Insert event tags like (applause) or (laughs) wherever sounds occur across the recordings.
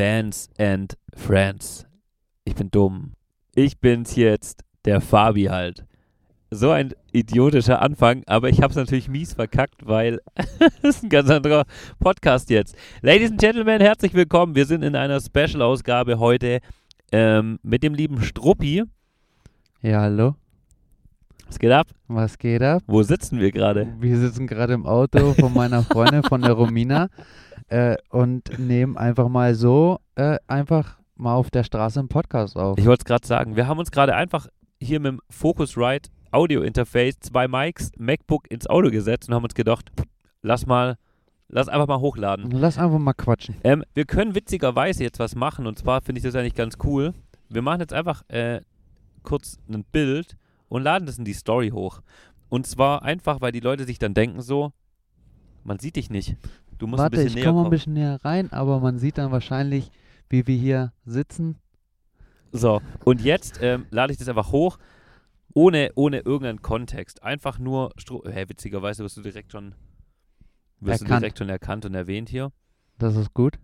Fans and Friends. Ich bin dumm. Ich bin's jetzt, der Fabi halt. So ein idiotischer Anfang, aber ich hab's natürlich mies verkackt, weil (laughs) es ist ein ganz anderer Podcast jetzt. Ladies and Gentlemen, herzlich willkommen. Wir sind in einer Special-Ausgabe heute ähm, mit dem lieben Struppi. Ja, hallo. Was geht ab? Was geht ab? Wo sitzen wir gerade? Wir sitzen gerade im Auto von meiner Freundin, von der Romina, (laughs) äh, und nehmen einfach mal so, äh, einfach mal auf der Straße einen Podcast auf. Ich wollte es gerade sagen. Wir haben uns gerade einfach hier mit dem Focusrite Audio Interface, zwei Mics, MacBook ins Auto gesetzt und haben uns gedacht, lass mal, lass einfach mal hochladen. Lass einfach mal quatschen. Ähm, wir können witzigerweise jetzt was machen und zwar finde ich das eigentlich ganz cool. Wir machen jetzt einfach äh, kurz ein Bild und laden das in die Story hoch. Und zwar einfach, weil die Leute sich dann denken so, man sieht dich nicht. Du musst Warte, ein ich bisschen näher komme ein bisschen näher rein, aber man sieht dann wahrscheinlich, wie wir hier sitzen. So, und jetzt ähm, lade ich das einfach hoch, ohne, ohne irgendeinen Kontext. Einfach nur, Stro hey, witzigerweise wirst du direkt schon, wirst du Erkannt. direkt schon erkannt und erwähnt hier. Das ist gut.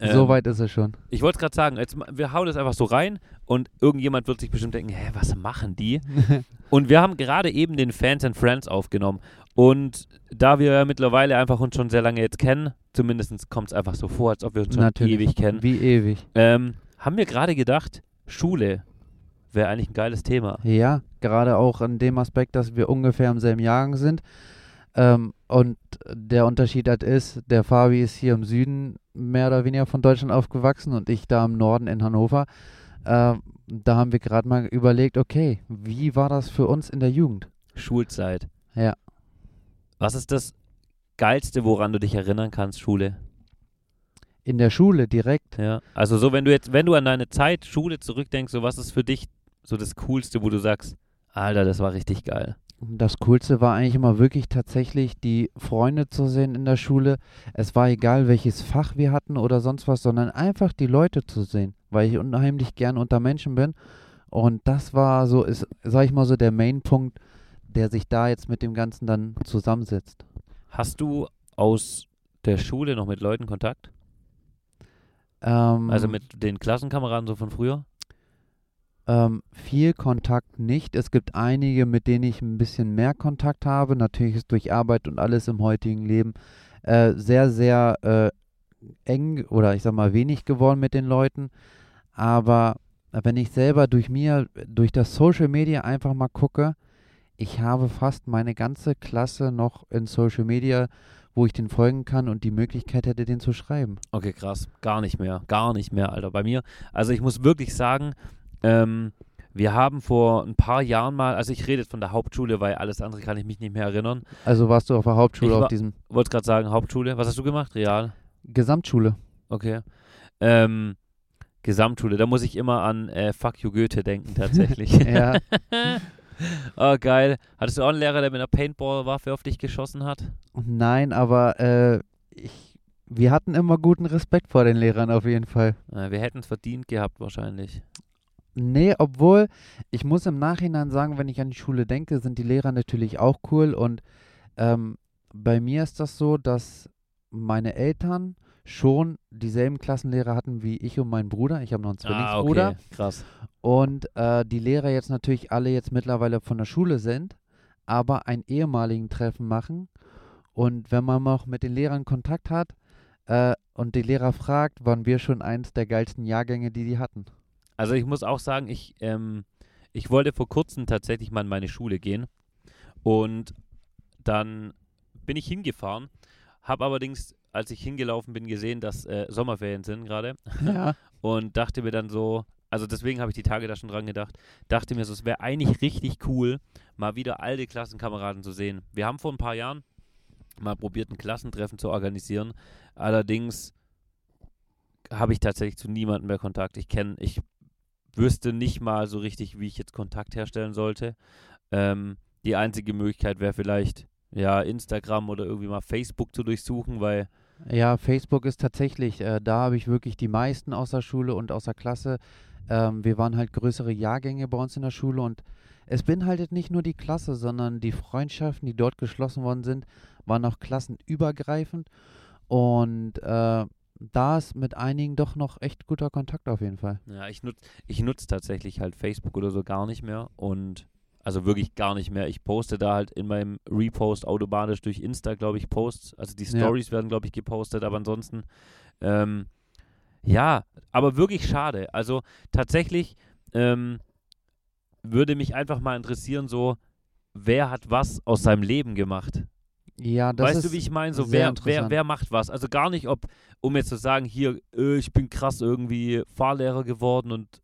Ähm, so weit ist es schon. Ich wollte es gerade sagen, jetzt, wir hauen das einfach so rein und irgendjemand wird sich bestimmt denken, hä, was machen die? (laughs) Und wir haben gerade eben den Fans and Friends aufgenommen. Und da wir ja mittlerweile einfach uns schon sehr lange jetzt kennen, zumindest kommt es einfach so vor, als ob wir uns schon Natürlich. ewig kennen, Wie ewig. ähm, haben wir gerade gedacht, Schule wäre eigentlich ein geiles Thema. Ja, gerade auch in dem Aspekt, dass wir ungefähr im selben Jahrgang sind. Ähm, und der Unterschied halt ist, der Fabi ist hier im Süden mehr oder weniger von Deutschland aufgewachsen und ich da im Norden in Hannover. Ähm, da haben wir gerade mal überlegt, okay, wie war das für uns in der Jugend? Schulzeit. Ja. Was ist das Geilste, woran du dich erinnern kannst, Schule? In der Schule direkt. Ja. Also so, wenn du jetzt, wenn du an deine Zeit Schule zurückdenkst, so was ist für dich so das Coolste, wo du sagst, Alter, das war richtig geil. Das Coolste war eigentlich immer wirklich tatsächlich die Freunde zu sehen in der Schule. Es war egal, welches Fach wir hatten oder sonst was, sondern einfach die Leute zu sehen, weil ich unheimlich gern unter Menschen bin. Und das war so, ist, sag ich mal so, der Mainpunkt, der sich da jetzt mit dem Ganzen dann zusammensetzt. Hast du aus der Schule noch mit Leuten Kontakt? Ähm, Also mit den Klassenkameraden so von früher? Ähm, viel Kontakt nicht. Es gibt einige, mit denen ich ein bisschen mehr Kontakt habe. Natürlich ist durch Arbeit und alles im heutigen Leben äh, sehr, sehr äh, eng oder ich sag mal wenig geworden mit den Leuten. Aber wenn ich selber durch mir, durch das Social Media einfach mal gucke, ich habe fast meine ganze Klasse noch in Social Media, wo ich den folgen kann und die Möglichkeit hätte, den zu schreiben. Okay, krass. Gar nicht mehr. Gar nicht mehr, Alter. Bei mir, also ich muss wirklich sagen, ähm, wir haben vor ein paar Jahren mal, also ich rede jetzt von der Hauptschule, weil alles andere kann ich mich nicht mehr erinnern. Also warst du auf der Hauptschule Ich auf war- diesem Wollte gerade sagen, Hauptschule. Was hast du gemacht? Real? Gesamtschule. Okay. Ähm, Gesamtschule, da muss ich immer an äh, Fuck You Goethe denken, tatsächlich. (laughs) Ja. (laughs) (laughs) oh, geil. Hattest du auch einen Lehrer, der mit einer Paintball-Waffe auf dich geschossen hat? Nein, aber äh, ich, wir hatten immer guten Respekt vor den Lehrern auf jeden Fall. Äh, wir hätten es verdient gehabt, wahrscheinlich. Nee, obwohl, ich muss im Nachhinein sagen, wenn ich an die Schule denke, sind die Lehrer natürlich auch cool. Und ähm, bei mir ist das so, dass meine Eltern schon dieselben Klassenlehrer hatten wie ich und mein Bruder. Ich habe noch einen Ah, Zwillingsbruder. okay. Krass. Und äh, die Lehrer jetzt natürlich alle jetzt mittlerweile von der Schule sind, aber ein ehemaligen Treffen machen. Und wenn man noch mit den Lehrern Kontakt hat äh, und die Lehrer fragt, waren wir schon eins der geilsten Jahrgänge, die die hatten. Also ich muss auch sagen, ich, ähm, ich wollte vor kurzem tatsächlich mal in meine Schule gehen und dann bin ich hingefahren, habe allerdings, als ich hingelaufen bin, gesehen, dass äh, Sommerferien sind gerade Ja. (laughs) und dachte mir dann so, also deswegen habe ich die Tage da schon dran gedacht, dachte mir so, es wäre eigentlich richtig cool, mal wieder alte Klassenkameraden zu sehen. Wir haben vor ein paar Jahren mal probiert, ein Klassentreffen zu organisieren, allerdings habe ich tatsächlich zu niemandem mehr Kontakt. Ich kenne, ich wüsste nicht mal so richtig, wie ich jetzt Kontakt herstellen sollte. Ähm, die einzige Möglichkeit wäre vielleicht, ja, Instagram oder irgendwie mal Facebook zu durchsuchen, weil Ja, Facebook ist tatsächlich, äh, da habe ich wirklich die meisten aus der Schule und aus der Klasse. Ähm, wir waren halt größere Jahrgänge bei uns in der Schule und es beinhaltet nicht nur die Klasse, sondern die Freundschaften, die dort geschlossen worden sind, waren auch klassenübergreifend. Und äh, da ist mit einigen doch noch echt guter Kontakt auf jeden Fall. Ja, ich nutze ich nutz tatsächlich halt Facebook oder so gar nicht mehr und also wirklich gar nicht mehr. Ich poste da halt in meinem Repost automatisch durch Insta, glaube ich, Posts. Also die Ja. Stories werden, glaube ich, gepostet, aber ansonsten, ähm, ja, aber wirklich schade. Also tatsächlich ähm, würde mich einfach mal interessieren, so, wer hat was aus seinem Leben gemacht? Ja, das weißt du, wie ich meine? So, wer, wer, wer macht was? Also gar nicht, ob, um jetzt zu sagen, hier, äh, ich bin krass irgendwie Fahrlehrer geworden und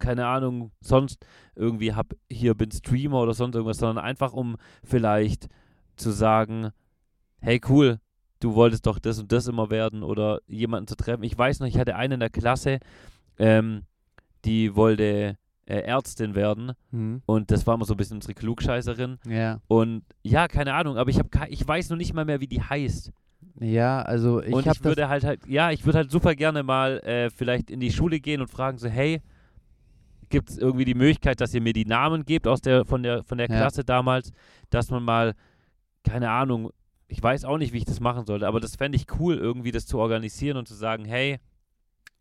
keine Ahnung, sonst irgendwie hab hier bin Streamer oder sonst irgendwas, sondern einfach um vielleicht zu sagen, hey cool, du wolltest doch das und das immer werden oder jemanden zu treffen. Ich weiß noch, ich hatte eine in der Klasse, ähm, die wollte äh, Ärztin werden Hm. und das war immer so ein bisschen unsere Klugscheißerin Ja. und ja, keine Ahnung, aber ich habe ich weiß noch nicht mal mehr, wie die heißt. Ja, also ich und ich würde halt halt, ja, ich würde halt super gerne mal äh, vielleicht in die Schule gehen und fragen so, hey, gibt es irgendwie die Möglichkeit, dass ihr mir die Namen gebt aus der, von der, von der Ja. Klasse damals, dass man mal, keine Ahnung, ich weiß auch nicht, wie ich das machen sollte, aber das fände ich cool, irgendwie das zu organisieren und zu sagen, hey,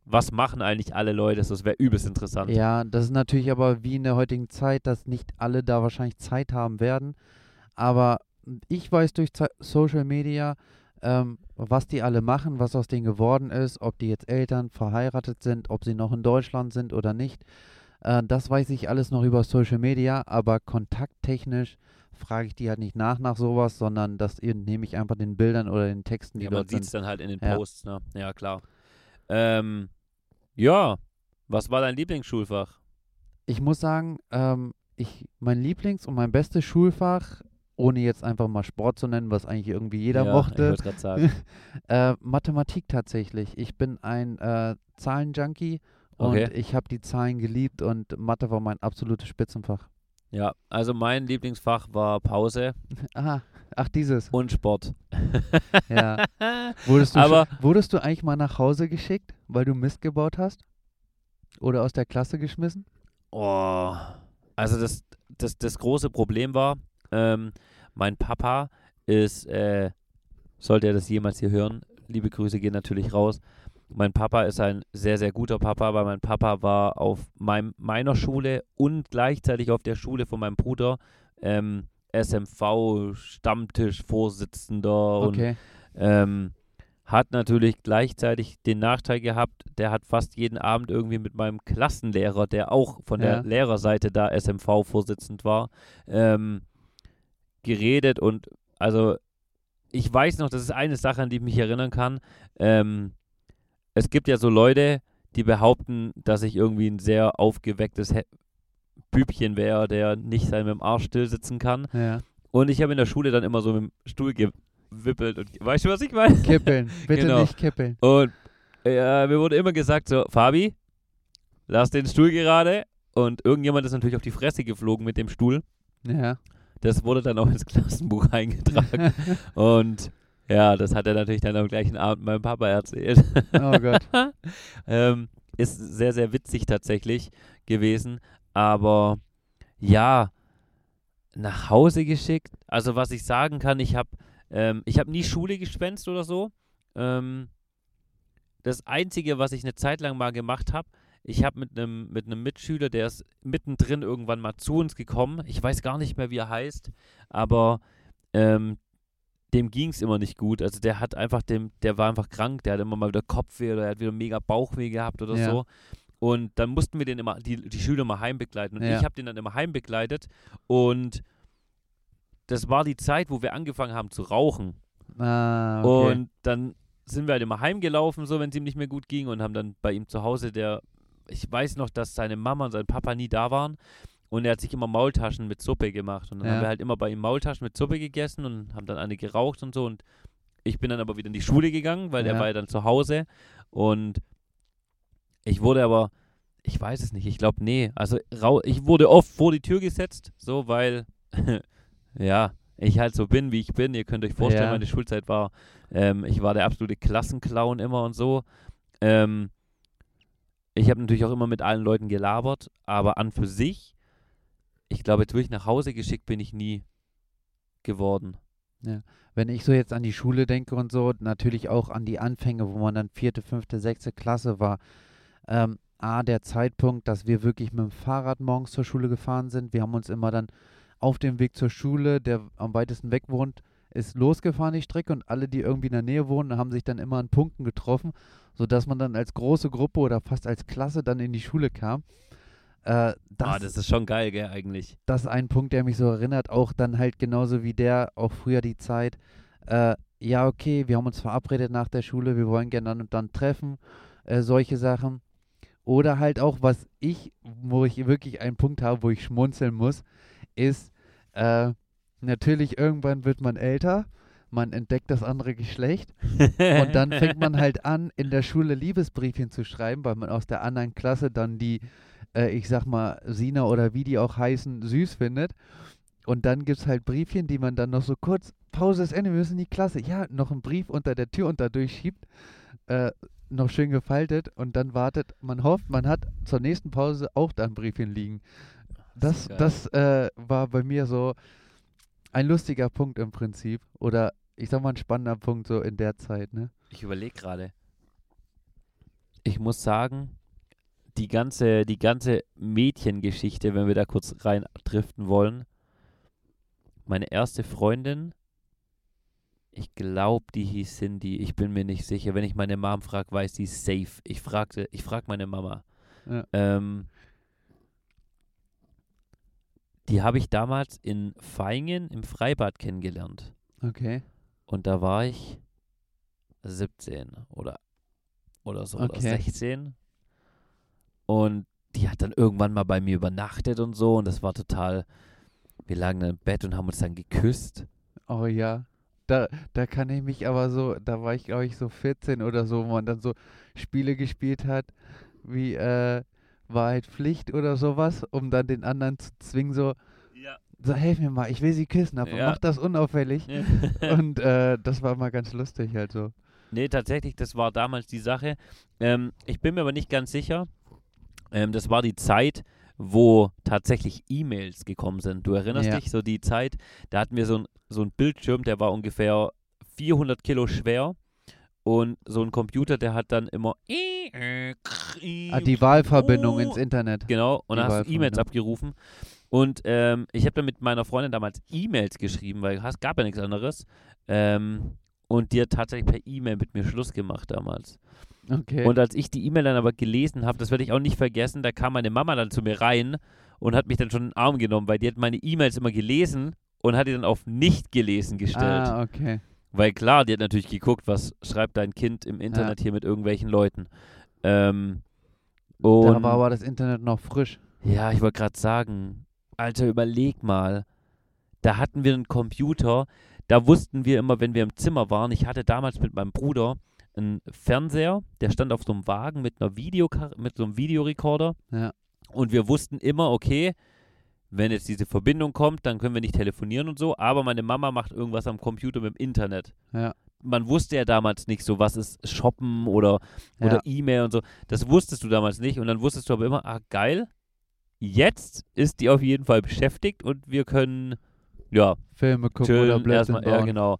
was machen eigentlich alle Leute? Das wäre übelst interessant. Ja, das ist natürlich aber wie in der heutigen Zeit, dass nicht alle da wahrscheinlich Zeit haben werden. Aber ich weiß durch Ze- Social Media, ähm, was die alle machen, was aus denen geworden ist, ob die jetzt Eltern verheiratet sind, ob sie noch in Deutschland sind oder nicht. Äh, das weiß ich alles noch über Social Media, aber kontakttechnisch frage ich die halt nicht nach nach sowas, sondern das nehme ich einfach den Bildern oder den Texten, die Ja, man dort sieht es sind. dann halt in den Ja. Posts, ne? Ja, klar. Ähm, ja, was war dein Lieblingsschulfach? Ich muss sagen, ähm, ich, mein Lieblings- und mein bestes Schulfach, ohne jetzt einfach mal Sport zu nennen, was eigentlich irgendwie jeder ja, Ich mochte, gerade sagen. (laughs) äh, Mathematik tatsächlich. Ich bin ein äh, Zahlenjunkie und Okay. ich habe die Zahlen geliebt und Mathe war mein absolutes Spitzenfach. Ja, also mein Lieblingsfach war Pause (laughs) Aha, ach dieses. und Sport. (laughs) Ja. (laughs) Wurdest du, Aber- schon, wurdest du eigentlich mal nach Hause geschickt, weil du Mist gebaut hast? Oder aus der Klasse geschmissen? Oh, also das, das, das große Problem war, ähm, mein Papa ist, äh, sollte er das jemals hier hören, liebe Grüße gehen natürlich raus. Mein Papa ist ein sehr, sehr guter Papa, weil mein Papa war auf meinem, meiner Schule und gleichzeitig auf der Schule von meinem Bruder ähm, SMV, Stammtischvorsitzender und Okay. ähm, hat natürlich gleichzeitig den Nachteil gehabt, der hat fast jeden Abend irgendwie mit meinem Klassenlehrer, der auch von Ja. der Lehrerseite da SMV-Vorsitzend war, ähm, geredet und also ich weiß noch, das ist eine Sache, an die ich mich erinnern kann. Ähm, es gibt ja so Leute, die behaupten, dass ich irgendwie ein sehr aufgewecktes He Bübchen wäre, der nicht sein mit dem Arsch still sitzen kann. Ja. Und ich habe in der Schule dann immer so mit dem Stuhl gewippelt und weißt du, was ich meine? Kippeln. (laughs) Bitte Genau. nicht kippeln. Und äh, mir wurde immer gesagt so, Fabi, lass den Stuhl gerade. Und irgendjemand ist natürlich auf die Fresse geflogen mit dem Stuhl. Ja. Das wurde dann auch ins Klassenbuch (laughs) eingetragen. und ja, das hat er natürlich dann am gleichen Abend meinem Papa erzählt. oh Gott. (laughs) ähm, ist sehr, sehr witzig tatsächlich gewesen. Aber ja, nach Hause geschickt. Also was ich sagen kann, ich habe ähm, ich habe nie Schule geschwänzt oder so. Ähm, das Einzige, was ich eine Zeit lang mal gemacht habe, ich habe mit einem mit einem Mitschüler, der ist mittendrin irgendwann mal zu uns gekommen. Ich weiß gar nicht mehr, wie er heißt, aber ähm, dem ging es immer nicht gut. Also der hat einfach dem, der war einfach krank, der hat immer mal wieder Kopfweh oder er hat wieder mega Bauchweh gehabt oder Ja. so. Und dann mussten wir den immer, die, die Schüler mal heimbegleiten. Und Ja. ich habe den dann immer heimbegleitet. Und das war die Zeit, wo wir angefangen haben zu rauchen. Ah, okay. Und dann sind wir halt immer heimgelaufen, so wenn es ihm nicht mehr gut ging und haben dann bei ihm zu Hause, der, ich weiß noch, dass seine Mama und sein Papa nie da waren und er hat sich immer Maultaschen mit Suppe gemacht und dann Ja. haben wir halt immer bei ihm Maultaschen mit Suppe gegessen und haben dann eine geraucht und so und ich bin dann aber wieder in die Schule gegangen, weil der Ja. war ja dann zu Hause und ich wurde aber, ich weiß es nicht, ich glaube, nee, also ich wurde oft vor die Tür gesetzt, so weil, (laughs) ja, ich halt so bin, wie ich bin. Ihr könnt euch vorstellen, Ja. meine Schulzeit war, ähm, ich war der absolute Klassenclown immer und so. Ähm, ich habe natürlich auch immer mit allen Leuten gelabert, aber an für sich, ich glaube, jetzt wirklich nach Hause geschickt bin ich nie geworden. Wenn ich so jetzt an die Schule denke und so, natürlich auch an die Anfänge, wo man dann vierte, fünfte, sechste Klasse war. Ähm, A, der Zeitpunkt, dass wir wirklich mit dem Fahrrad morgens zur Schule gefahren sind. Wir haben uns immer dann auf dem Weg zur Schule, der am weitesten weg wohnt, ist losgefahren die Strecke und alle, die irgendwie in der Nähe wohnen, haben sich dann immer an Punkten getroffen, sodass man dann als große Gruppe oder fast als Klasse dann in die Schule kam. Äh, das, ah, das ist schon geil, gell, eigentlich. das ist ein Punkt, der mich so erinnert, auch dann halt genauso wie der, auch früher die Zeit, äh, ja, okay, wir haben uns verabredet nach der Schule, wir wollen gerne dann und dann treffen, äh, solche Sachen. Oder halt auch, was ich, wo ich wirklich einen Punkt habe, wo ich schmunzeln muss, ist, äh, natürlich irgendwann wird man älter, man entdeckt das andere Geschlecht (laughs) und dann fängt man halt an, in der Schule Liebesbriefchen zu schreiben, weil man aus der anderen Klasse dann die, äh, ich sag mal, Sina oder wie die auch heißen, süß findet. Und dann gibt es halt Briefchen, die man dann noch so kurz, Pause ist Ende, wir müssen in die Klasse. Ja, noch einen Brief unter der Tür und da durchschiebt, äh, noch schön gefaltet und dann wartet, man hofft, man hat zur nächsten Pause auch da ein Briefchen liegen. Das, das äh, war bei mir so ein lustiger Punkt im Prinzip. Oder ich sag mal ein spannender Punkt so in der Zeit, ne? Ich überlege gerade. Ich muss sagen, die ganze, die ganze Mädchengeschichte, wenn wir da kurz rein driften wollen. Meine erste Freundin, ich glaube, die hieß Cindy. Ich bin mir nicht sicher. Wenn ich meine Mom frage, weiß sie safe. Ich fragte, ich frage meine Mama. Ja. Ähm, die habe ich damals in Feingen im Freibad kennengelernt. Okay. Und da war ich 17 oder, oder so, oder Okay. 16. Und die hat dann irgendwann mal bei mir übernachtet und so. Und das war total. Wir lagen dann im Bett und haben uns dann geküsst. Oh ja. Da, da kann ich mich aber so, da war ich glaube ich so 14 oder so, wo man dann so Spiele gespielt hat, wie äh, Wahrheit Pflicht oder sowas, um dann den anderen zu zwingen, so, Ja. so helf mir mal, ich will sie küssen, aber Ja. mach das unauffällig. (laughs) Und äh, das war mal ganz lustig halt so. Nee, tatsächlich, das war damals die Sache. Ähm, ich bin mir aber nicht ganz sicher. Ähm, das war die Zeit, wo tatsächlich E-Mails gekommen sind. Du erinnerst Ja. dich, so die Zeit, da hatten wir so ein, so ein Bildschirm, der war ungefähr 400 Kilo schwer. Und so ein Computer, der hat dann immer. Ah, die Wahlverbindung Oh. ins Internet. Genau, und Die dann hast du E-Mails abgerufen. Und ähm, ich habe dann mit meiner Freundin damals E-Mails geschrieben, weil es gab ja nichts anderes. Ähm, und die hat tatsächlich per E-Mail mit mir Schluss gemacht damals. Okay. Und als ich die E-Mail dann aber gelesen habe, das werde ich auch nicht vergessen, da kam meine Mama dann zu mir rein und hat mich dann schon in den Arm genommen, weil die hat meine E-Mails immer gelesen und hat die dann auf nicht gelesen gestellt. ah, okay. Weil klar, die hat natürlich geguckt, was schreibt dein Kind im Internet hier mit irgendwelchen Leuten. Ähm, und Da war aber das Internet noch frisch. ja, ich wollte gerade sagen, Alter, überleg mal. Da hatten wir einen Computer, da wussten wir immer, wenn wir im Zimmer waren, ich hatte damals mit meinem Bruder einen Fernseher, der stand auf so einem Wagen mit einer Video mit so einem Videorekorder. Ja. Und wir wussten immer, okay, wenn jetzt diese Verbindung kommt, dann können wir nicht telefonieren und so, aber meine Mama macht irgendwas am Computer mit dem Internet. Ja. Man wusste ja damals nicht so, was ist Shoppen oder, oder Ja. E-Mail und so. Das wusstest du damals nicht und dann wusstest du aber immer, ah, geil, jetzt ist die auf jeden Fall beschäftigt und wir können, ja, Filme gucken oder chillen, Blödsinn erstmal, ja, bauen. genau.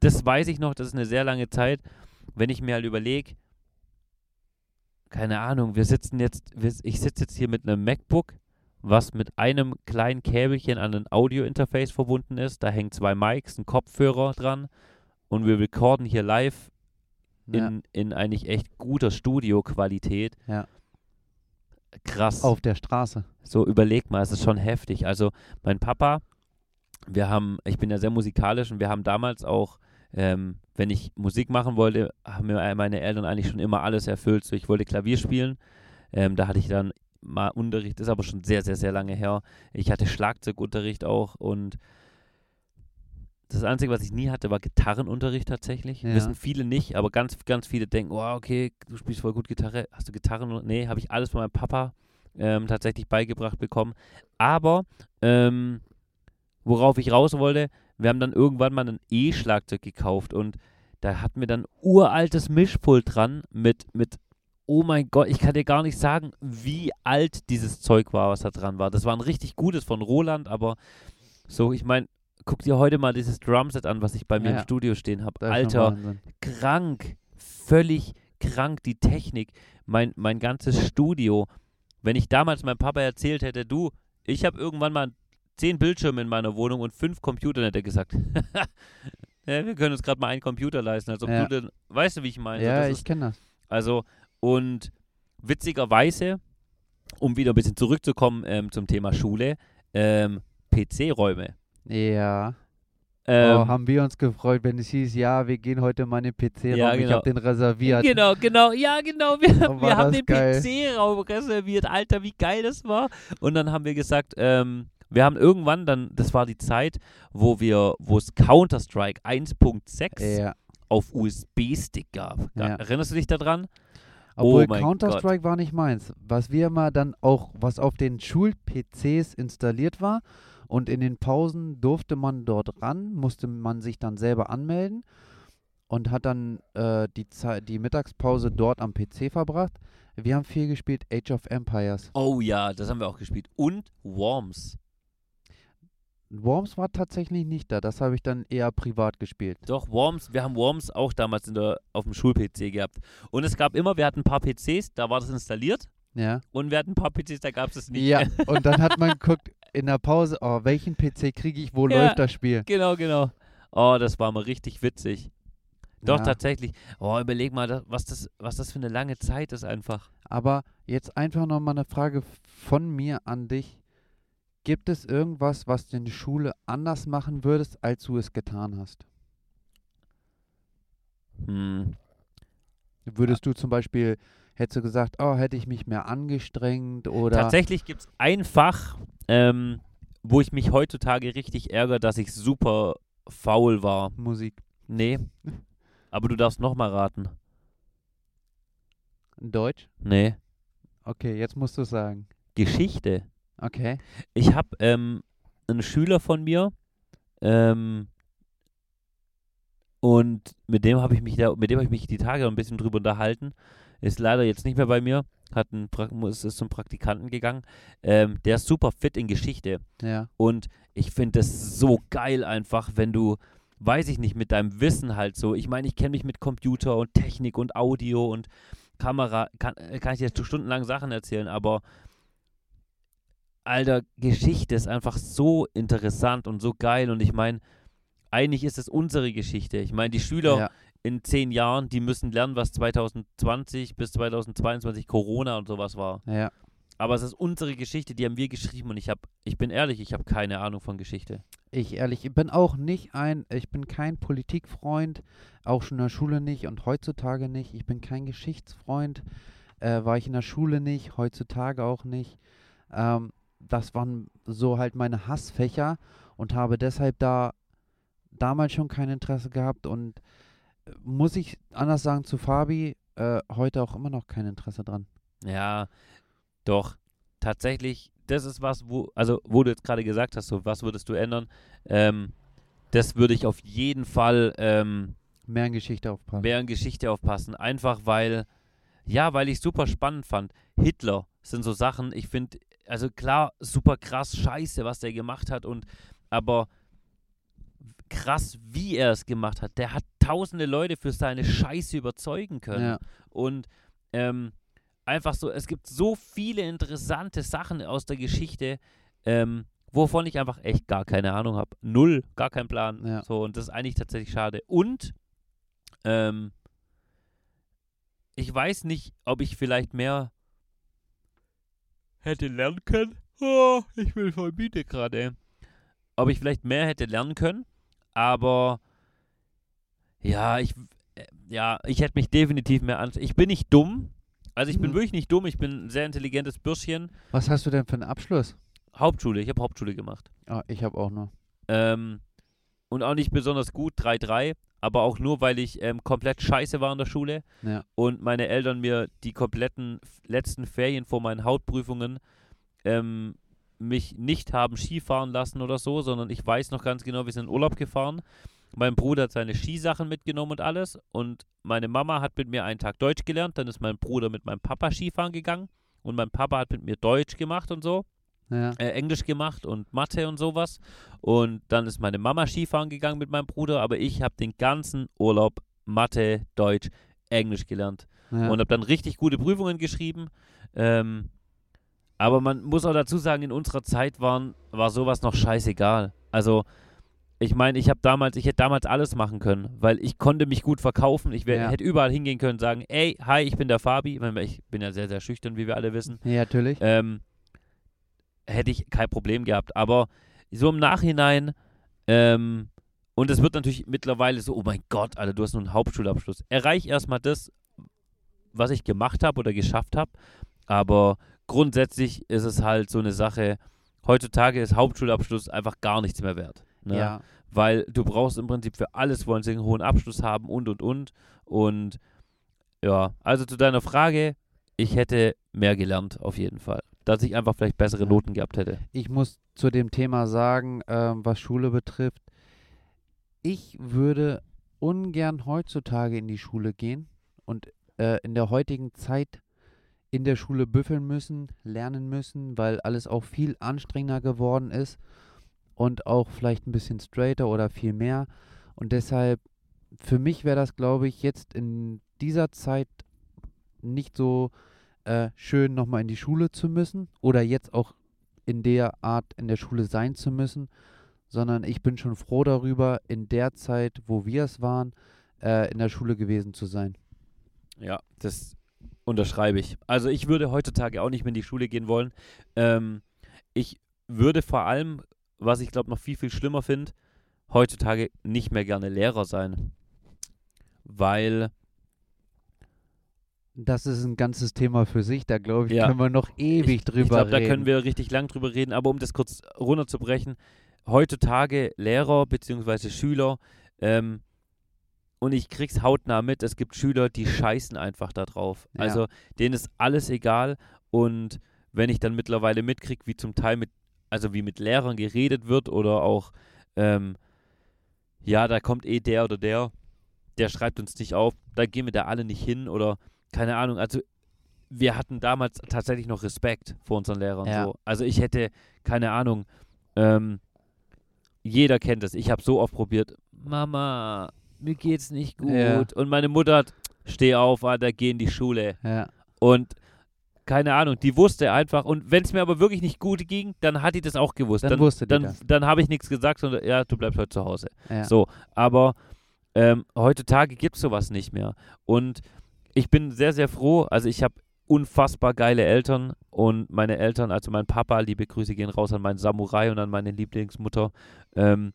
Das weiß ich noch, das ist eine sehr lange Zeit. Wenn ich mir halt überlege, keine Ahnung, wir sitzen jetzt, wir, ich sitze jetzt hier mit einem MacBook, was mit einem kleinen Käbelchen an ein Audio-Interface verbunden ist. Da hängen zwei Mics, ein Kopfhörer dran und wir recorden hier live Ja. in, in eigentlich echt guter Studioqualität. Ja. Krass. Auf der Straße. So, überleg mal, es ist schon heftig. Also, mein Papa, wir haben, ich bin ja sehr musikalisch und wir haben damals auch, ähm, wenn ich Musik machen wollte, haben mir meine Eltern eigentlich schon immer alles erfüllt. So, ich wollte Klavier spielen. Ähm, da hatte ich dann mal Unterricht, ist aber schon sehr, sehr, sehr lange her. Ich hatte Schlagzeugunterricht auch und das Einzige, was ich nie hatte, war Gitarrenunterricht tatsächlich. Ja. Wissen viele nicht, aber ganz, ganz viele denken, oh, okay, du spielst voll gut Gitarre. Hast du Gitarren? Nee, habe ich alles von meinem Papa ähm, tatsächlich beigebracht bekommen. Aber ähm, worauf ich raus wollte, wir haben dann irgendwann mal ein E-Schlagzeug gekauft und da hatten wir dann uraltes Mischpult dran mit, mit, oh mein Gott, ich kann dir gar nicht sagen, wie alt dieses Zeug war, was da dran war. Das war ein richtig gutes von Roland, aber so, ich meine, guck dir heute mal dieses Drumset an, was ich bei mir Ja. im Studio stehen habe. Alter, krank, völlig krank, die Technik, mein, mein ganzes Studio. Wenn ich damals meinem Papa erzählt hätte, du, ich habe irgendwann mal zehn Bildschirme in meiner Wohnung und fünf Computer, hätte er gesagt, (laughs) ja, wir können uns gerade mal einen Computer leisten. Also, Ja. du denn, weißt du, wie ich meine? ja, das ich kenne das. also, und witzigerweise, um wieder ein bisschen zurückzukommen ähm, zum Thema Schule, ähm, PC-Räume. Ja. Ähm, oh, haben wir uns gefreut, wenn es hieß, ja, wir gehen heute mal in den PC-Raum. Ja, Ich genau. habe den reserviert. Genau, genau, ja, genau. Wir, Oh, (laughs) wir haben den. PC-Raum reserviert. Alter, wie geil das war. Und dann haben wir gesagt, ähm, wir haben irgendwann dann, das war die Zeit, wo wir, wo es Counter-Strike 1.6 Ja. auf USB-Stick gab. Ga- Ja. Erinnerst du dich daran? Obwohl Oh Counter-Strike war nicht meins. Was wir immer dann auch, was auf den Schul-PCs installiert war und in den Pausen durfte man dort ran, musste man sich dann selber anmelden und hat dann äh, die, Zeit, die Mittagspause dort am PC verbracht. Wir haben viel gespielt Age of Empires. Oh ja, das haben wir auch gespielt. Und Worms. Worms war tatsächlich nicht da, das habe ich dann eher privat gespielt. Doch, Worms, wir haben Worms auch damals in der, auf dem Schul-PC gehabt. Und es gab immer, wir hatten ein paar PCs, da war das installiert. Ja. Und wir hatten ein paar PCs, da gab es es nicht. Ja, (laughs) und dann hat man geguckt in der Pause, oh, welchen PC kriege ich, wo Ja. läuft das Spiel? Genau, genau. Oh, das war mal richtig witzig. Doch, Ja. tatsächlich. Oh, überleg mal, was, das, was das für eine lange Zeit ist einfach. Aber jetzt einfach nochmal eine Frage von mir an dich. Gibt es irgendwas, was du in der Schule anders machen würdest, als du es getan hast? Hm. Würdest du zum Beispiel, hättest du gesagt, oh, hätte ich mich mehr angestrengt oder Tatsächlich gibt es ein Fach, ähm, wo ich mich heutzutage richtig ärgere, dass ich super faul war. Musik? Nee. (laughs) Aber du darfst nochmal raten. Deutsch? Nee. Okay, jetzt musst du es sagen. Geschichte. Okay. Ich habe ähm, einen Schüler von mir, ähm, und mit dem habe ich mich da, mit dem habe ich mich die Tage ein bisschen drüber unterhalten. Ist leider jetzt nicht mehr bei mir, hat einen, Pra- ist, ist zum Praktikanten gegangen. Ähm, der ist super fit in Geschichte. Ja. Und ich finde das so geil einfach, wenn du, weiß ich nicht, mit deinem Wissen halt so, ich meine, ich kenne mich mit Computer und Technik und Audio und Kamera, kann, kann ich dir stundenlang Sachen erzählen, aber Alter, Geschichte ist einfach so interessant und so geil und ich meine, eigentlich ist es unsere Geschichte. Ich meine, die Schüler ja. in zehn Jahren, die müssen lernen, was 2020 bis 2022 Corona und sowas war. Ja. Aber es ist unsere Geschichte, die haben wir geschrieben und ich habe, ich bin ehrlich, ich habe keine Ahnung von Geschichte. Ich ehrlich, ich bin auch nicht ein, ich bin kein Politikfreund, auch schon in der Schule nicht und heutzutage nicht. Ich bin kein Geschichtsfreund, äh, war ich in der Schule nicht, heutzutage auch nicht. Ähm, das waren so halt meine Hassfächer und habe deshalb da damals schon kein Interesse gehabt und äh, muss ich anders sagen zu Fabi, äh, heute auch immer noch kein Interesse dran. Ja, doch, tatsächlich, das ist was, wo, also wo du jetzt gerade gesagt hast, so was würdest du ändern? Ähm, das würde ich auf jeden Fall ähm, Mehr in Geschichte aufpassen. mehr in Geschichte aufpassen. Einfach weil, ja, weil ich super spannend fand. Hitler sind so Sachen, ich finde, also klar, super krass scheiße, was der gemacht hat und aber krass, wie er es gemacht hat. Der hat tausende Leute für seine Scheiße überzeugen können. Ja. Und ähm, einfach so, es gibt so viele interessante Sachen aus der Geschichte, ähm, wovon ich einfach echt gar keine Ahnung habe. Null, gar keinen Plan. Ja. So, und das ist eigentlich tatsächlich schade. Und ähm, ich weiß nicht, ob ich vielleicht mehr hätte lernen können. Oh, ich bin voll müde gerade. Ob ich vielleicht mehr hätte lernen können, aber ja, ich äh, ja, ich hätte mich definitiv mehr an. Ich bin nicht dumm. Also ich bin Mhm. wirklich nicht dumm. Ich bin ein sehr intelligentes Bürschchen. Was hast du denn für einen Abschluss? Hauptschule. Ich habe Hauptschule gemacht. Ah, ich habe auch noch. Ähm, und auch nicht besonders gut, 3-3, aber auch nur, weil ich ähm, komplett scheiße war in der Schule Ja. und meine Eltern mir die kompletten letzten Ferien vor meinen Hautprüfungen ähm, mich nicht haben Skifahren lassen oder so, sondern ich weiß noch ganz genau, wir sind in Urlaub gefahren. Mein Bruder hat seine Skisachen mitgenommen und alles und meine Mama hat mit mir einen Tag Deutsch gelernt, dann ist mein Bruder mit meinem Papa Skifahren gegangen und mein Papa hat mit mir Deutsch gemacht und so. Ja. äh, Englisch gemacht und Mathe und sowas. Und dann ist meine Mama Skifahren gegangen mit meinem Bruder, aber ich habe den ganzen Urlaub Mathe, Deutsch, Englisch gelernt ja. und habe dann richtig gute Prüfungen geschrieben. Ähm, aber man muss auch dazu sagen, in unserer Zeit waren, war sowas noch scheißegal. Also ich meine, ich habe damals, ich hätte damals alles machen können, weil ich konnte mich gut verkaufen. Ich wär, Ja. hätte überall hingehen können, sagen, ey, hi, ich bin der Fabi. Ich bin ja sehr, sehr schüchtern, wie wir alle wissen. ja, natürlich. Ähm, hätte ich kein Problem gehabt. Aber so im Nachhinein, ähm, und es wird natürlich mittlerweile so, oh mein Gott, Alter, du hast nur einen Hauptschulabschluss. Erreich erstmal das, was ich gemacht habe oder geschafft habe. Aber grundsätzlich ist es halt so eine Sache, heutzutage ist Hauptschulabschluss einfach gar nichts mehr wert. Ne? Ja. Weil du brauchst im Prinzip für alles, wollen sie einen hohen Abschluss haben und und und. Und ja, also zu deiner Frage, ich hätte mehr gelernt, auf jeden Fall. Dass ich einfach vielleicht bessere Ja. Noten gehabt hätte. Ich muss zu dem Thema sagen, ähm, was Schule betrifft, ich würde ungern heutzutage in die Schule gehen und äh, in der heutigen Zeit in der Schule büffeln müssen, lernen müssen, weil alles auch viel anstrengender geworden ist und auch vielleicht ein bisschen straighter oder viel mehr. Und deshalb, für mich wäre das, glaube ich, jetzt in dieser Zeit nicht so äh, schön, nochmal in die Schule zu müssen oder jetzt auch in der Art in der Schule sein zu müssen, sondern ich bin schon froh darüber, in der Zeit, wo wir es waren, äh, in der Schule gewesen zu sein. Ja, das unterschreibe ich. Also ich würde heutzutage auch nicht mehr in die Schule gehen wollen. Ähm, ich würde vor allem, was ich glaube noch viel, viel schlimmer finde, heutzutage nicht mehr gerne Lehrer sein. Weil, Das ist ein ganzes Thema für sich, da glaube ich, Ja. können wir noch ewig ich, drüber ich glaube, da reden. können wir richtig lang drüber reden, aber um das kurz runterzubrechen, heutzutage Lehrer bzw. Schüler, ähm, und ich krieg's hautnah mit, es gibt Schüler, die scheißen einfach da drauf. Ja. Also denen ist alles egal und wenn ich dann mittlerweile mitkrieg, wie zum Teil mit, also wie mit Lehrern geredet wird oder auch, ähm, ja, da kommt eh der oder der, der schreibt uns nicht auf, da gehen wir da alle nicht hin oder keine Ahnung, also wir hatten damals tatsächlich noch Respekt vor unseren Lehrern. Ja. So. Also ich hätte, keine Ahnung, ähm, jeder kennt das. Ich habe so oft probiert, Mama, mir geht's nicht gut. Ja. Und meine Mutter hat, steh auf, Alter, geh in die Schule. ja, Und keine Ahnung, die wusste einfach. Und wenn es mir aber wirklich nicht gut ging, dann hat die das auch gewusst. Dann dann wusste die dann, das. dann habe ich nichts gesagt, sondern ja, du bleibst heute zu Hause. So, aber ähm, heutzutage gibt es sowas nicht mehr. Und ich bin sehr, sehr froh. Also ich habe unfassbar geile Eltern und meine Eltern, also mein Papa, liebe Grüße gehen raus an meinen Samurai und an meine Lieblingsmutter. Ähm,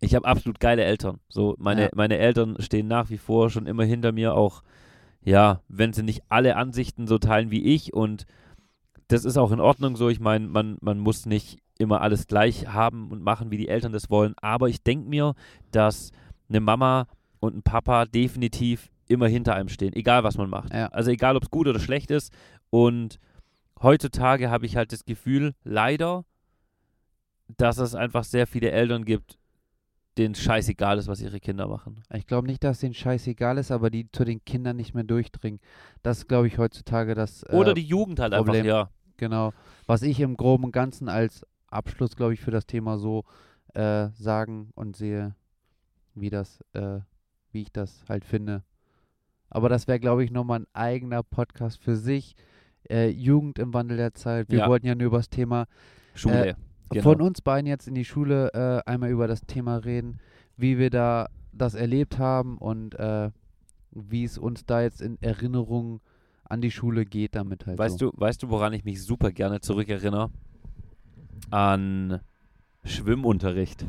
ich habe absolut geile Eltern. So, meine, Ja. meine Eltern stehen nach wie vor schon immer hinter mir, auch ja, wenn sie nicht alle Ansichten so teilen wie ich und das ist auch in Ordnung so. Ich meine, man, man muss nicht immer alles gleich haben und machen, wie die Eltern das wollen. Aber ich denke mir, dass eine Mama und ein Papa definitiv immer hinter einem stehen, egal was man macht. Ja. Also egal, ob es gut oder schlecht ist. Und heutzutage habe ich halt das Gefühl, leider, dass es einfach sehr viele Eltern gibt, denen scheißegal ist, was ihre Kinder machen. Ich glaube nicht, dass denen scheißegal ist, aber die zu den Kindern nicht mehr durchdringen. Das glaube ich, heutzutage das. Äh, Oder die Jugend halt Problem. einfach, ja. Genau. Was ich im Groben und Ganzen als Abschluss, glaube ich, für das Thema so äh, sagen und sehe, wie das, äh, wie ich das halt finde. Aber das wäre, glaube ich, nochmal ein eigener Podcast für sich. Äh, Jugend im Wandel der Zeit. Wir Ja. wollten ja nur über das Thema Schule. genau. von uns beiden jetzt in die Schule äh, einmal über das Thema reden, wie wir da das erlebt haben und äh, wie es uns da jetzt in Erinnerung an die Schule geht damit halt. Weißt so. du, weißt du, woran ich mich super gerne zurückerinnere? An Schwimmunterricht.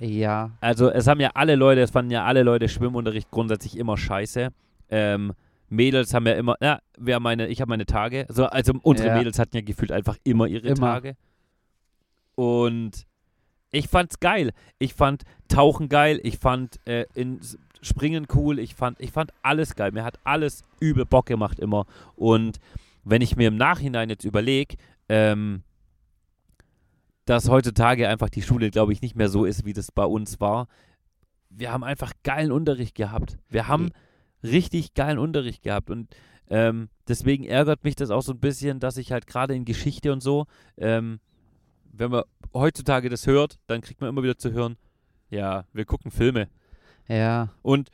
Ja, Also es haben ja alle Leute, es fanden ja alle Leute Schwimmunterricht grundsätzlich immer scheiße. Ähm, Mädels haben ja immer, ja, wer meine, ich habe meine Tage. So, also unsere Ja. Mädels hatten ja gefühlt einfach immer ihre Immer. Tage. Und ich fand's geil. Ich fand Tauchen geil. Ich fand äh, in Springen cool. Ich fand, ich fand alles geil. Mir hat alles übel Bock gemacht immer. Und wenn ich mir im Nachhinein jetzt überlege, ähm, dass heutzutage einfach die Schule, glaube ich, nicht mehr so ist, wie das bei uns war. Wir haben einfach geilen Unterricht gehabt. Wir haben richtig geilen Unterricht gehabt und ähm, deswegen ärgert mich das auch so ein bisschen, dass ich halt gerade in Geschichte und so, ähm, wenn man heutzutage das hört, dann kriegt man immer wieder zu hören, ja, wir gucken Filme. Ja. Und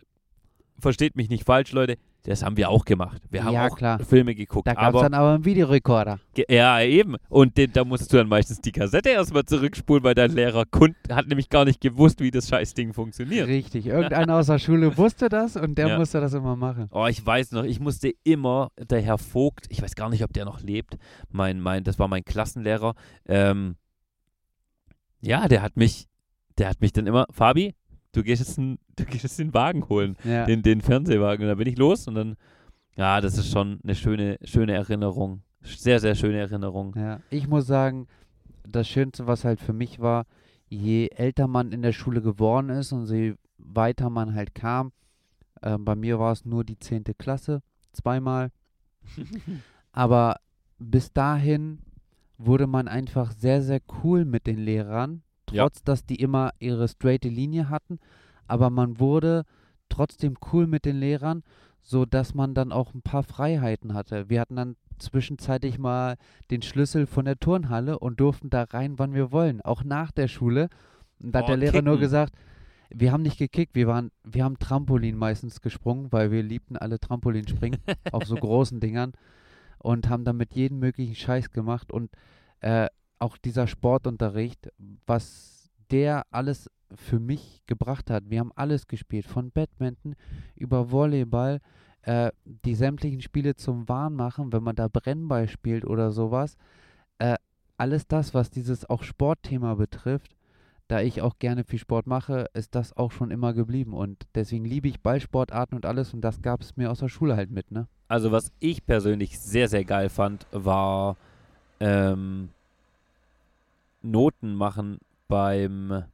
versteht mich nicht falsch, Leute, das haben wir auch gemacht. Wir haben Ja, auch klar. Filme geguckt. Da gab es dann aber einen Videorekorder. Ja, eben. Und den, da musst du dann meistens die Kassette erstmal zurückspulen, weil dein Lehrer kund, hat nämlich gar nicht gewusst, wie das Scheißding funktioniert. Richtig. Irgendeiner aus der Schule wusste das und der Ja. musste das immer machen. Oh, ich weiß noch, ich musste immer, der Herr Vogt, ich weiß gar nicht, ob der noch lebt, mein, mein, das war mein Klassenlehrer, ähm, ja, der hat mich, der hat mich dann immer, Fabi, du gehst jetzt, einen, (laughs) du gehst jetzt den Wagen holen, Ja. den, den Fernsehwagen. Und dann bin ich los und dann, ja, das ist schon eine schöne, schöne Erinnerung. Sehr, sehr schöne Erinnerung. Ja, ich muss sagen, das Schönste, was halt für mich war, je älter man in der Schule geworden ist und je weiter man halt kam, äh, bei mir war es nur die 10. Klasse, zweimal, (laughs) aber bis dahin wurde man einfach sehr, sehr cool mit den Lehrern. Trotz dass die immer ihre straighte Linie hatten, aber man wurde trotzdem cool mit den Lehrern, so dass man dann auch ein paar Freiheiten hatte. Wir hatten dann zwischenzeitlich mal den Schlüssel von der Turnhalle und durften da rein, wann wir wollen, auch nach der Schule. Und da hat Oh, der Lehrer nur kicken. gesagt, wir haben nicht gekickt, wir waren, wir haben Trampolin meistens gesprungen, weil wir liebten alle Trampolin springen (laughs) auf so großen Dingern und haben damit jeden möglichen Scheiß gemacht und äh, auch dieser Sportunterricht, was der alles für mich gebracht hat. Wir haben alles gespielt, von Badminton über Volleyball, äh, die sämtlichen Spiele zum Warnmachen, wenn man da Brennball spielt oder sowas. Äh, alles das, was dieses auch Sportthema betrifft, da ich auch gerne viel Sport mache, ist das auch schon immer geblieben. Und deswegen liebe ich Ballsportarten und alles und das gab es mir aus der Schule halt mit, ne? Also was ich persönlich sehr, sehr geil fand, war ähm, Noten machen beim,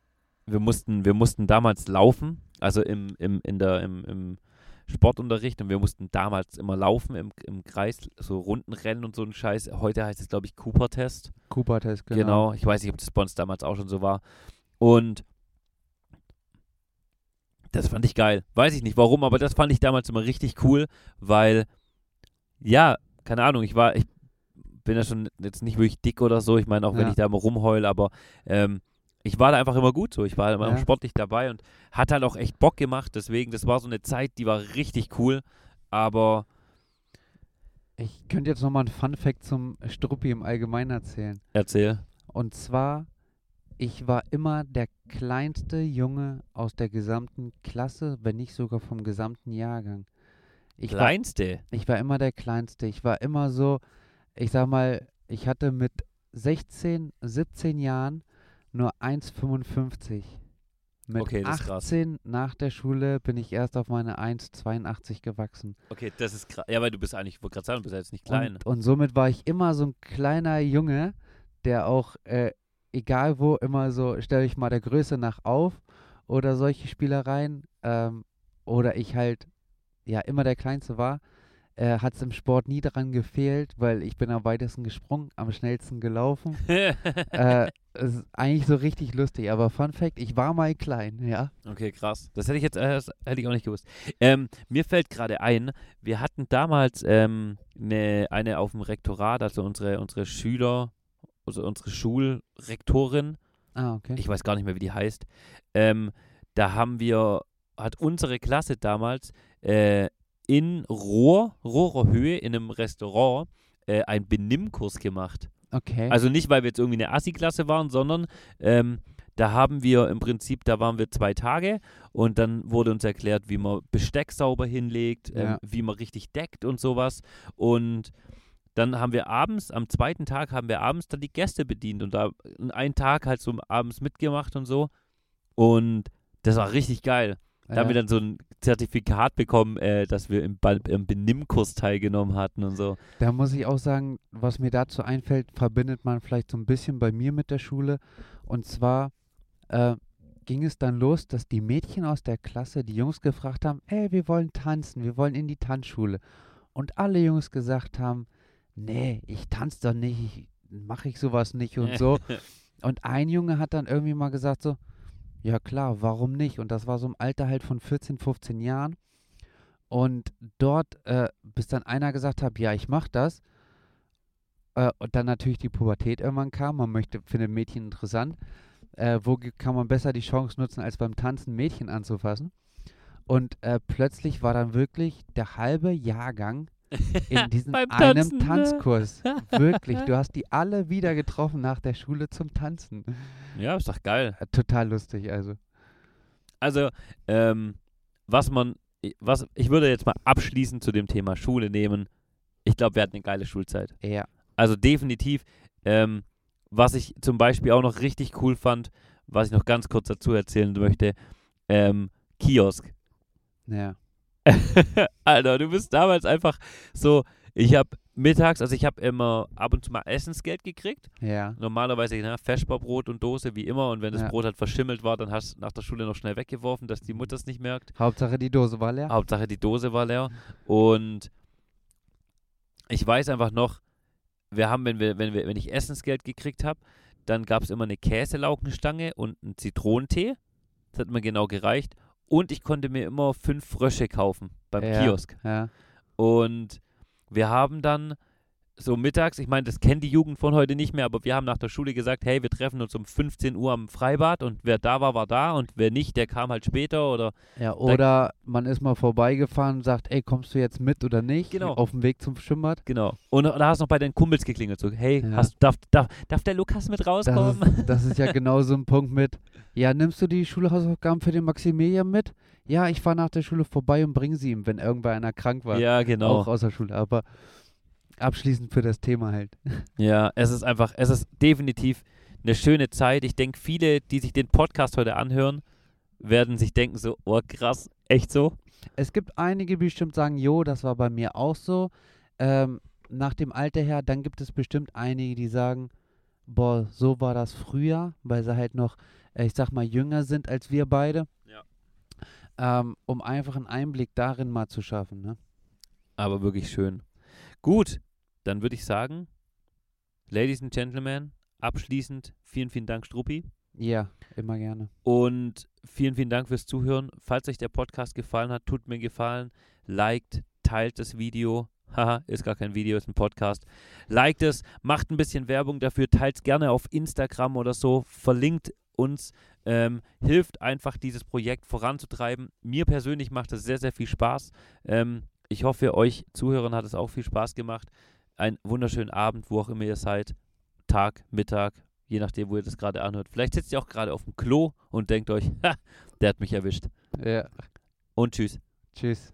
wir mussten, wir mussten damals laufen, also im, im, in der, im, im Sportunterricht und wir mussten damals immer laufen im, im Kreis, so Rundenrennen und so ein Scheiß. Heute heißt es, glaube ich, Cooper-Test. Cooper-Test, Genau. genau. Ich weiß nicht, ob das bei uns damals auch schon so war. Und das fand ich geil. Weiß ich nicht warum, aber das fand ich damals immer richtig cool, weil, ja, keine Ahnung, ich war, ich bin ja schon jetzt nicht wirklich dick oder so. Ich meine, auch wenn Ja. ich da immer rumheul, aber ähm, ich war da einfach immer gut so. Ich war immer Ja. sportlich dabei und hat halt auch echt Bock gemacht. Deswegen, das war so eine Zeit, die war richtig cool. Aber Ich könnte jetzt nochmal einen Fun-Fact zum Struppi im Allgemeinen erzählen. erzähl. Und zwar, ich war immer der kleinste Junge aus der gesamten Klasse, wenn nicht sogar vom gesamten Jahrgang. Ich war, Kleinste. ich war immer der Kleinste. Ich war immer so, ich sag mal, ich hatte mit 16, 17 Jahren nur 1,55. Mit Okay, das ist krass. 18 nach der Schule bin ich erst auf meine 1,82 gewachsen. Okay, das ist krass. Ja, weil du bist eigentlich, ich wollte gerade sagen, du bist ja jetzt nicht klein. Und, und somit war ich immer so ein kleiner Junge, der auch, äh, egal wo, immer so, stelle ich mal der Größe nach auf oder solche Spielereien. Ähm, oder ich halt, ja, immer der Kleinste war. Äh, Hat es im Sport nie daran gefehlt, weil ich bin am weitesten gesprungen, am schnellsten gelaufen. (laughs) äh, ist eigentlich so richtig lustig, aber Fun Fact, ich war mal klein, ja. Okay, krass. Das hätte ich jetzt äh, hätte ich auch nicht gewusst. Ähm, mir fällt gerade ein, wir hatten damals ähm, eine, eine auf dem Rektorat, also unsere, unsere Schüler, also unsere Schulrektorin, Ah, okay. ich weiß gar nicht mehr, wie die heißt. Ähm, da haben wir, hat unsere Klasse damals äh, in Rohr, Rohrer Höhe, in einem Restaurant, äh, einen Benimmkurs gemacht. okay. Also nicht, weil wir jetzt irgendwie eine Assi-Klasse waren, sondern ähm, da haben wir im Prinzip, da waren wir zwei Tage und dann wurde uns erklärt, wie man Besteck sauber hinlegt, ähm, Ja. wie man richtig deckt und sowas. Und dann haben wir abends, am zweiten Tag haben wir abends dann die Gäste bedient und da einen Tag halt so abends mitgemacht und so. Und das war richtig geil. Da haben wir Ja. dann so ein Zertifikat bekommen, äh, dass wir im, Ba- im Benimmkurs teilgenommen hatten und so. Da muss ich auch sagen, was mir dazu einfällt, verbindet man vielleicht so ein bisschen bei mir mit der Schule. Und zwar äh, ging es dann los, dass die Mädchen aus der Klasse die Jungs gefragt haben, ey, wir wollen tanzen, wir wollen in die Tanzschule. Und alle Jungs gesagt haben, nee, ich tanze doch nicht, ich, mache ich sowas nicht und (laughs) so. Und ein Junge hat dann irgendwie mal gesagt so, ja klar, warum nicht? Und das war so im Alter halt von 14, 15 Jahren. und dort, äh, bis dann einer gesagt hat, ja, ich mach das. Äh, und dann natürlich die Pubertät irgendwann kam. Man möchte, findet Mädchen interessant. Äh, wo kann man besser die Chance nutzen, als beim Tanzen Mädchen anzufassen? Und äh, plötzlich war dann wirklich der halbe Jahrgang in (laughs) diesem Beim einem Tanzen, ne? Tanzkurs. Wirklich, (laughs) du hast die alle wieder getroffen nach der Schule zum Tanzen. Ja, ist doch geil. Äh, Total lustig, also. Also, ähm, was man, was, ich würde jetzt mal abschließend zu dem Thema Schule nehmen. Ich glaube, wir hatten eine geile Schulzeit. Ja, Also definitiv. Ähm, was ich zum Beispiel auch noch richtig cool fand, was ich noch ganz kurz dazu erzählen möchte, ähm, Kiosk. ja, (laughs) Alter, du bist damals einfach so, ich habe mittags, also ich habe immer ab und zu mal Essensgeld gekriegt. ja, Normalerweise ne, Feschbarbrot und Dose wie immer und wenn das Ja. Brot halt verschimmelt war, dann hast du nach der Schule noch schnell weggeworfen, dass die Mutter es nicht merkt. Hauptsache die Dose war leer. Hauptsache die Dose war leer. Und ich weiß einfach noch, wir haben, wenn wir, wenn wir, wenn ich Essensgeld gekriegt habe, dann gab es immer eine Käselaugenstange und einen Zitronentee. Das hat mir genau gereicht. Und ich konnte mir immer fünf Frösche kaufen beim Ja. Kiosk. Ja, Und wir haben dann so mittags, ich meine, das kennt die Jugend von heute nicht mehr, aber wir haben nach der Schule gesagt, hey, wir treffen uns um 15 Uhr am Freibad und wer da war, war da und wer nicht, der kam halt später oder ja, oder man ist mal vorbeigefahren und sagt, ey, kommst du jetzt mit oder nicht? Genau. Auf dem Weg zum Schwimmbad. genau. Und da hast du noch bei deinen Kumpels geklingelt, so, hey, Ja. hast, darf, darf, darf der Lukas mit Das rauskommen? ist, das ist ja (laughs) genau so ein Punkt mit, ja, nimmst du die Schulhausaufgaben für den Maximilian mit? Ja, ich fahre nach der Schule vorbei und bringe sie ihm, wenn irgendwer einer krank war. ja, genau. Auch aus der Schule. Aber abschließend für das Thema halt. (laughs) Ja, es ist einfach, es ist definitiv eine schöne Zeit. Ich denke, viele, die sich den Podcast heute anhören, werden sich denken so, oh krass, echt so? Es gibt einige, die bestimmt sagen, jo, das war bei mir auch so. Ähm, nach dem Alter her, dann gibt es bestimmt einige, die sagen, boah, so war das früher, weil sie halt noch, ich sag mal, jünger sind als wir beide. Ja. Ähm, um einfach einen Einblick darin mal zu schaffen. Ne? aber wirklich schön. Gut, dann würde ich sagen, Ladies and Gentlemen, abschließend vielen, vielen Dank, Struppi. Ja, immer gerne. Und vielen, vielen Dank fürs Zuhören. Falls euch der Podcast gefallen hat, tut mir gefallen. Liked, teilt das Video. (laughs) Haha, ist gar kein Video, ist ein Podcast. Liked es, macht ein bisschen Werbung dafür, teilt es gerne auf Instagram oder so, verlinkt uns, ähm, hilft einfach, dieses Projekt voranzutreiben. Mir persönlich macht es sehr, sehr viel Spaß. Ähm, ich hoffe, euch Zuhörern hat es auch viel Spaß gemacht. Einen wunderschönen Abend, wo auch immer ihr seid. Tag, Mittag, je nachdem, wo ihr das gerade anhört. Vielleicht sitzt ihr auch gerade auf dem Klo und denkt euch, (laughs) ha, der hat mich erwischt. Ja, Und tschüss. tschüss.